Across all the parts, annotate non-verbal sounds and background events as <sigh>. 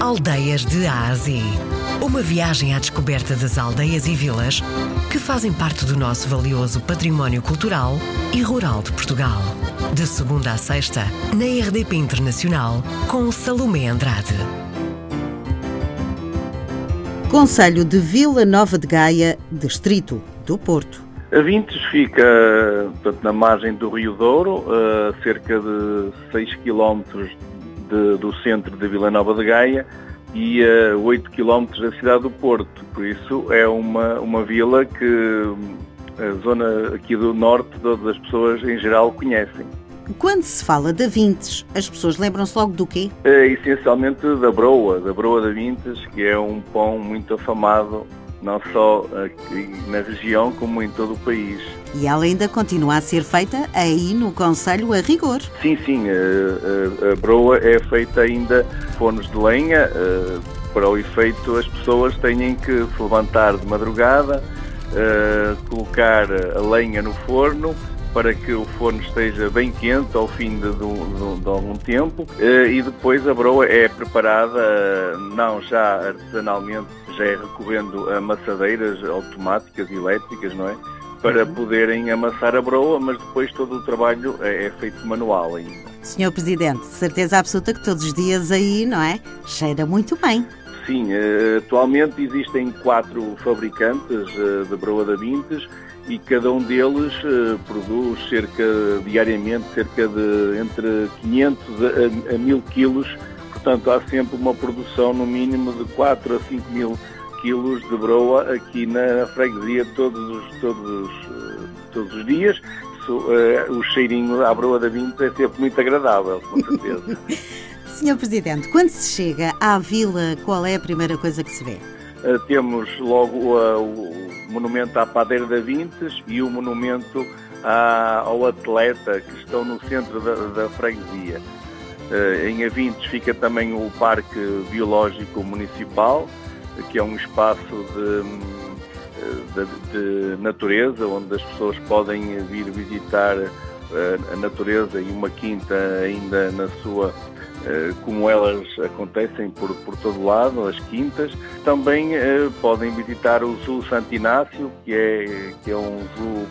Aldeias de Ásia. Uma viagem à descoberta das aldeias e vilas que fazem parte do nosso valioso património cultural e rural de Portugal. De segunda a sexta, na RDP Internacional, com Salomé Andrade. Conselho de Vila Nova de Gaia, Distrito do Porto. A Vintes fica portanto, na margem do Rio Douro, a cerca de 6 km de, do centro de Vila Nova de Gaia e a 8 km da cidade do Porto. Por isso é uma, uma vila que a zona aqui do norte todas as pessoas em geral conhecem. Quando se fala da Vintes, as pessoas lembram-se logo do quê? É essencialmente da broa, da broa da Vintes, que é um pão muito afamado não só aqui na região como em todo o país. E ela ainda continua a ser feita aí no Conselho a rigor. Sim, sim, a, a, a broa é feita ainda fornos de lenha, eh, para o efeito as pessoas têm que se levantar de madrugada, eh, colocar a lenha no forno, para que o forno esteja bem quente ao fim de, de, de, de algum tempo eh, e depois a broa é preparada não já artesanalmente, já é recorrendo a amassadeiras automáticas e elétricas, não é? Para uhum. poderem amassar a broa, mas depois todo o trabalho é, é feito manual ainda. Senhor Presidente, certeza absoluta que todos os dias aí, não é? Cheira muito bem. Sim, eh, atualmente existem quatro fabricantes eh, de broa da Vintes e cada um deles uh, produz cerca, diariamente, cerca de entre 500 a, a 1000 quilos, portanto há sempre uma produção no mínimo de 4 a 5 mil quilos de broa aqui na freguesia todos os, todos, uh, todos os dias. uh, o cheirinho à broa da Vinta é sempre muito agradável, com certeza. <laughs> Senhor Presidente, quando se chega à vila, qual é a primeira coisa que se vê? temos logo o monumento à Padeira da Vintes e o monumento ao atleta que estão no centro da, da freguesia. Uh, em Avintes fica também o Parque Biológico Municipal, que é um espaço de, de, de natureza, onde as pessoas podem vir visitar uh, a natureza e uma quinta ainda na sua eh, como elas acontecem por, por todo lado, as quintas. Também eh, podem visitar o Zoo Santo Inácio, que é, que é um zoo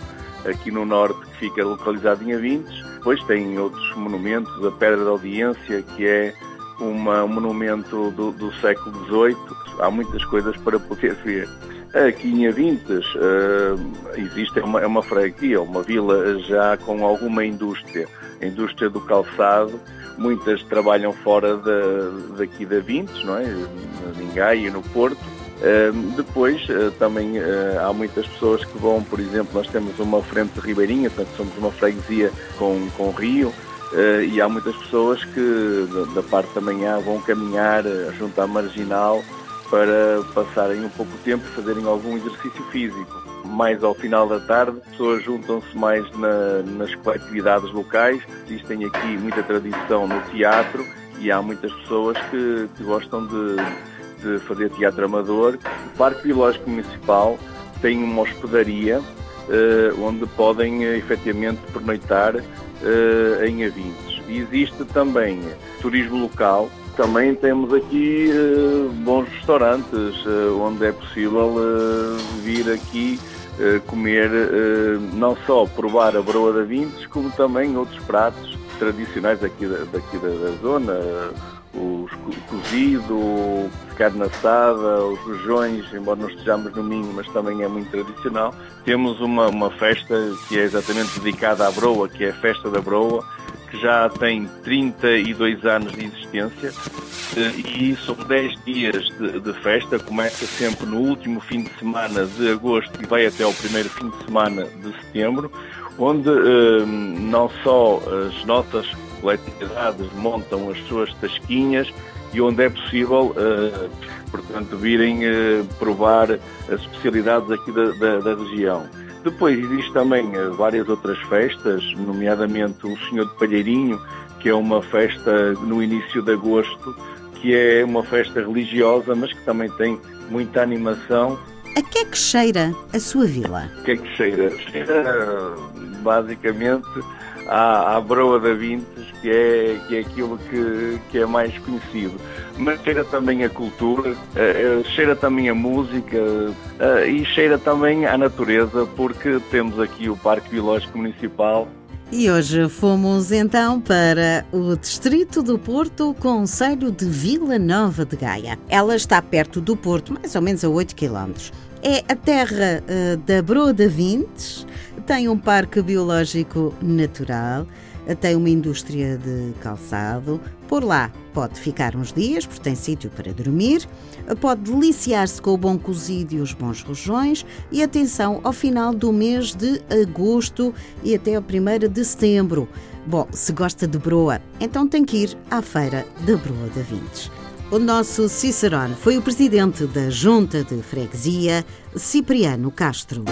aqui no norte que fica localizado em Avintes. Depois tem outros monumentos, a Pedra da Audiência, que é uma, um monumento do, do século XVIII. Há muitas coisas para poder ver. Aqui em Avintes uh, existe uma, uma freguesia, uma vila já com alguma indústria, a indústria do calçado, muitas trabalham fora da, daqui da Vintes, não é? em Gaia, no Porto. Depois uh, também uh, há muitas pessoas que vão, por exemplo, nós temos uma frente ribeirinha, portanto somos uma freguesia com, com rio, e há muitas pessoas que da, parte da manhã vão caminhar junto à marginal para passarem um pouco de tempo e fazerem algum exercício físico mais ao final da tarde, as pessoas juntam-se mais na, nas coletividades locais. Existem aqui muita tradição no teatro e há muitas pessoas que, que gostam de, de, fazer teatro amador. O Parque Biológico Municipal tem uma hospedaria eh, onde podem eh, efetivamente pernoitar eh, em Avintes. Existe também turismo local. Também temos aqui bons restaurantes onde é possível vir aqui comer, não só provar a broa da Vintes, como também outros pratos tradicionais daqui da, daqui da, da zona, os cozido, carne assada, os rojões, embora não estejamos no Minho, mas também é muito tradicional. Temos uma, uma festa que é exatamente dedicada à broa, que é a Festa da Broa, que já tem 32 anos de existência eh, e são 10 dias de, de, festa. Começa sempre no último fim de semana de agosto e vai até o primeiro fim de semana de setembro, onde eh, não só as nossas coletividades montam as suas tasquinhas e onde é possível, eh, portanto, virem provar as especialidades aqui da, da, da região. Depois existe também eh, várias outras festas, nomeadamente o Senhor de Palheirinho, que é uma festa no início de agosto, que é uma festa religiosa, mas que também tem muita animação. A que é que cheira a sua vila? O que é que cheira? Cheira basicamente à, à Broa da Vintes, que é, que é aquilo que, que é mais conhecido. Mas cheira também a cultura, uh, cheira também a música uh, e cheira também à natureza, porque temos aqui o Parque Biológico Municipal e hoje fomos então para o Distrito do Porto, Conselho de Vila Nova de Gaia. Ela está perto do Porto, mais ou menos a 8 km. É a terra uh, da Broda Vintes, tem um parque biológico natural, tem uma indústria de calçado. Por lá pode ficar uns dias, porque tem sítio para dormir, pode deliciar-se com o bom cozido e os bons rojões. E atenção, ao final do mês de agosto e até ao 1 de setembro. Bom, se gosta de broa, então tem que ir à Feira da Broa da Vintes. O nosso Cicerone foi o presidente da Junta de Freguesia, Cipriano Castro.